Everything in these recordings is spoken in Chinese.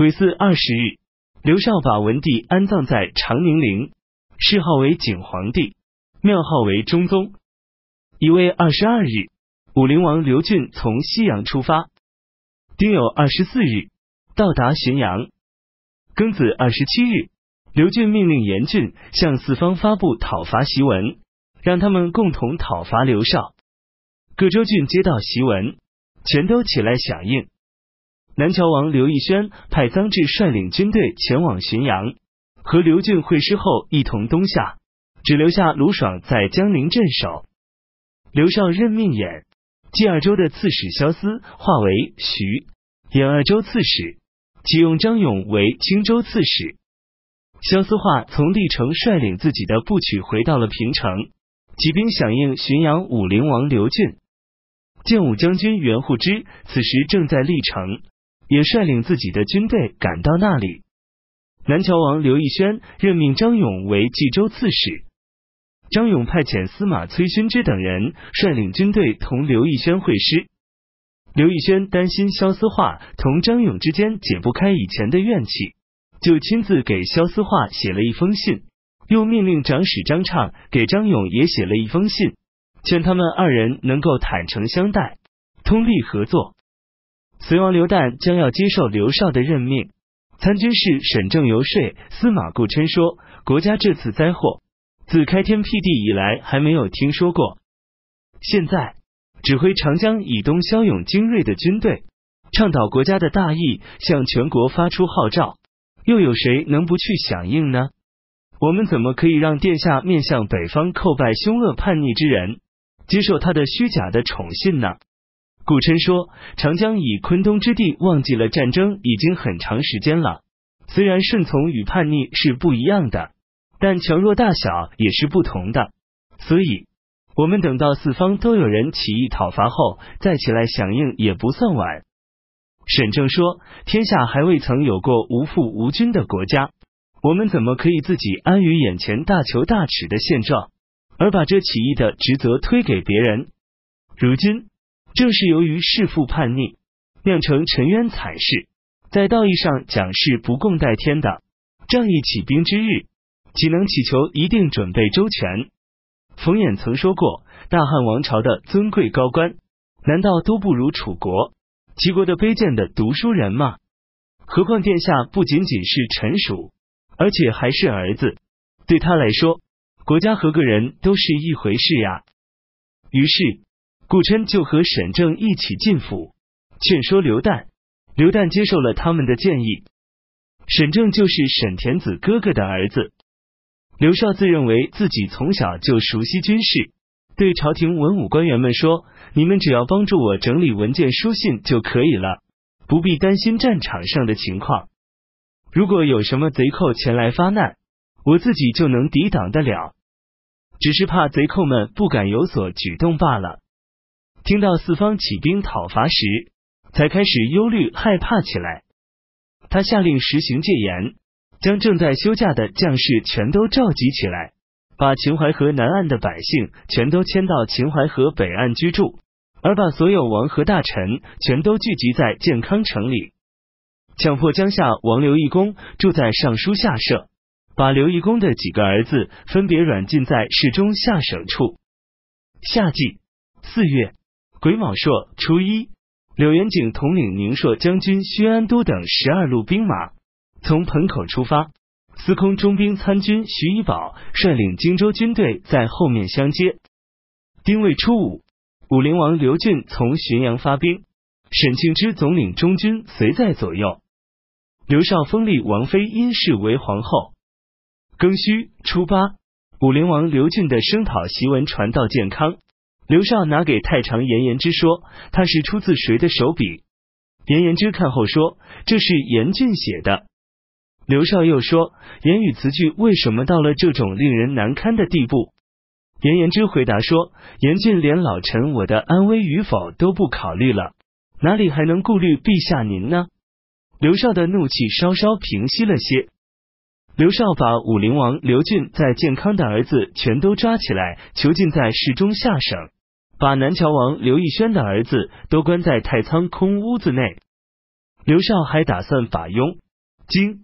癸巳二十日，刘绍把文帝安葬在长宁陵，谥号为景皇帝，庙号为中宗。乙未二十二日，武陵王刘俊从西阳出发，丁酉二十四日到达浔阳。庚子二十七日，刘俊命令严俊向四方发布讨伐檄文，让他们共同讨伐刘绍。各州郡接到檄文，全都起来响应。南谯王刘义轩派臧质率领军队前往浔阳，和刘俊会师后一同东下，只留下卢爽在江宁镇守。刘绍任命兖、冀二州的刺史萧思化为徐、兖二州刺史，启用张勇为青州刺史。萧思化从历城率领自己的部曲回到了平城，起兵响应浔阳武陵王刘俊。建武将军袁护之此时正在历城，也率领自己的军队赶到那里。南谯王刘义轩任命张勇为冀州刺史。张勇派遣司马崔勋之等人率领军队同刘义轩会师。刘义轩担心萧思化同张勇之间解不开以前的怨气，就亲自给萧思化写了一封信，又命令长史张畅给张勇也写了一封信，劝他们二人能够坦诚相待，通力合作。隋王刘旦将要接受刘绍的任命，参军事沈正游说司马顾琛说：“国家这次灾祸。”自开天辟地以来，还没有听说过。现在指挥长江以东骁勇精锐的军队，倡导国家的大义，向全国发出号召，又有谁能不去响应呢？我们怎么可以让殿下面向北方叩拜凶恶叛逆之人，接受他的虚假的宠信呢？顾琛说：“长江以昆东之地，忘记了战争已经很长时间了。虽然顺从与叛逆是不一样的。”但强弱大小也是不同的，所以我们等到四方都有人起义讨伐后，再起来响应也不算晚。沈正说：“天下还未曾有过无父无君的国家，我们怎么可以自己安于眼前大求大耻的现状，而把这起义的职责推给别人？如今正是由于弑父叛逆，酿成沉冤惨事，在道义上讲是不共戴天的。仗义起兵之日。”岂能祈求一定准备周全？冯衍曾说过，大汉王朝的尊贵高官，难道都不如楚国、齐国的卑贱的读书人吗？何况殿下不仅仅是臣属，而且还是儿子，对他来说，国家和个人都是一回事呀。于是，顾琛就和沈正一起进府，劝说刘旦。刘旦接受了他们的建议。沈正就是沈田子哥哥的儿子。刘少自认为自己从小就熟悉军事，对朝廷文武官员们说：“你们只要帮助我整理文件书信就可以了，不必担心战场上的情况。如果有什么贼寇前来发难，我自己就能抵挡得了，只是怕贼寇们不敢有所举动罢了。”听到四方起兵讨伐时，才开始忧虑害怕起来。他下令实行戒严。将正在休假的将士全都召集起来，把秦淮河南岸的百姓全都迁到秦淮河北岸居住，而把所有王和大臣全都聚集在建康城里，强迫江夏王刘义公住在尚书下舍，把刘义公的几个儿子分别软禁在侍中下省处。夏季四月癸卯朔初一，柳元景统领宁朔将军薛安都等十二路兵马。从盆口出发，司空中兵参军徐以宝率领荆州军队在后面相接。丁未初五，武陵王刘俊从浔阳发兵，沈庆之总领中军随在左右。刘少封立王妃殷氏为皇后。庚戌初八，武陵王刘俊的声讨檄文传到建康，刘少拿给太常严言之说，他是出自谁的手笔？严言之看后说，这是严俊写的。刘少又说：“言语词句为什么到了这种令人难堪的地步？”严言之回答说：“严俊连老臣我的安危与否都不考虑了，哪里还能顾虑陛下您呢？”刘少的怒气稍稍平息了些。刘少把武陵王刘俊在建康的儿子全都抓起来，囚禁在市中下省；把南谯王刘义轩的儿子都关在太仓空屋子内。刘少还打算把雍。京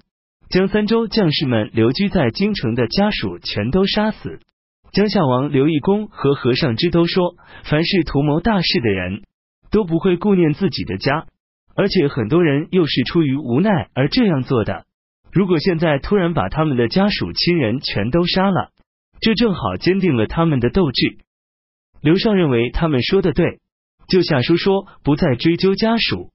将三州将士们留居在京城的家属全都杀死。江夏王刘义公和和尚之都说，凡是图谋大事的人，都不会顾念自己的家，而且很多人又是出于无奈而这样做的。如果现在突然把他们的家属亲人全都杀了，这正好坚定了他们的斗志。刘尚认为他们说的对，就下书说不再追究家属，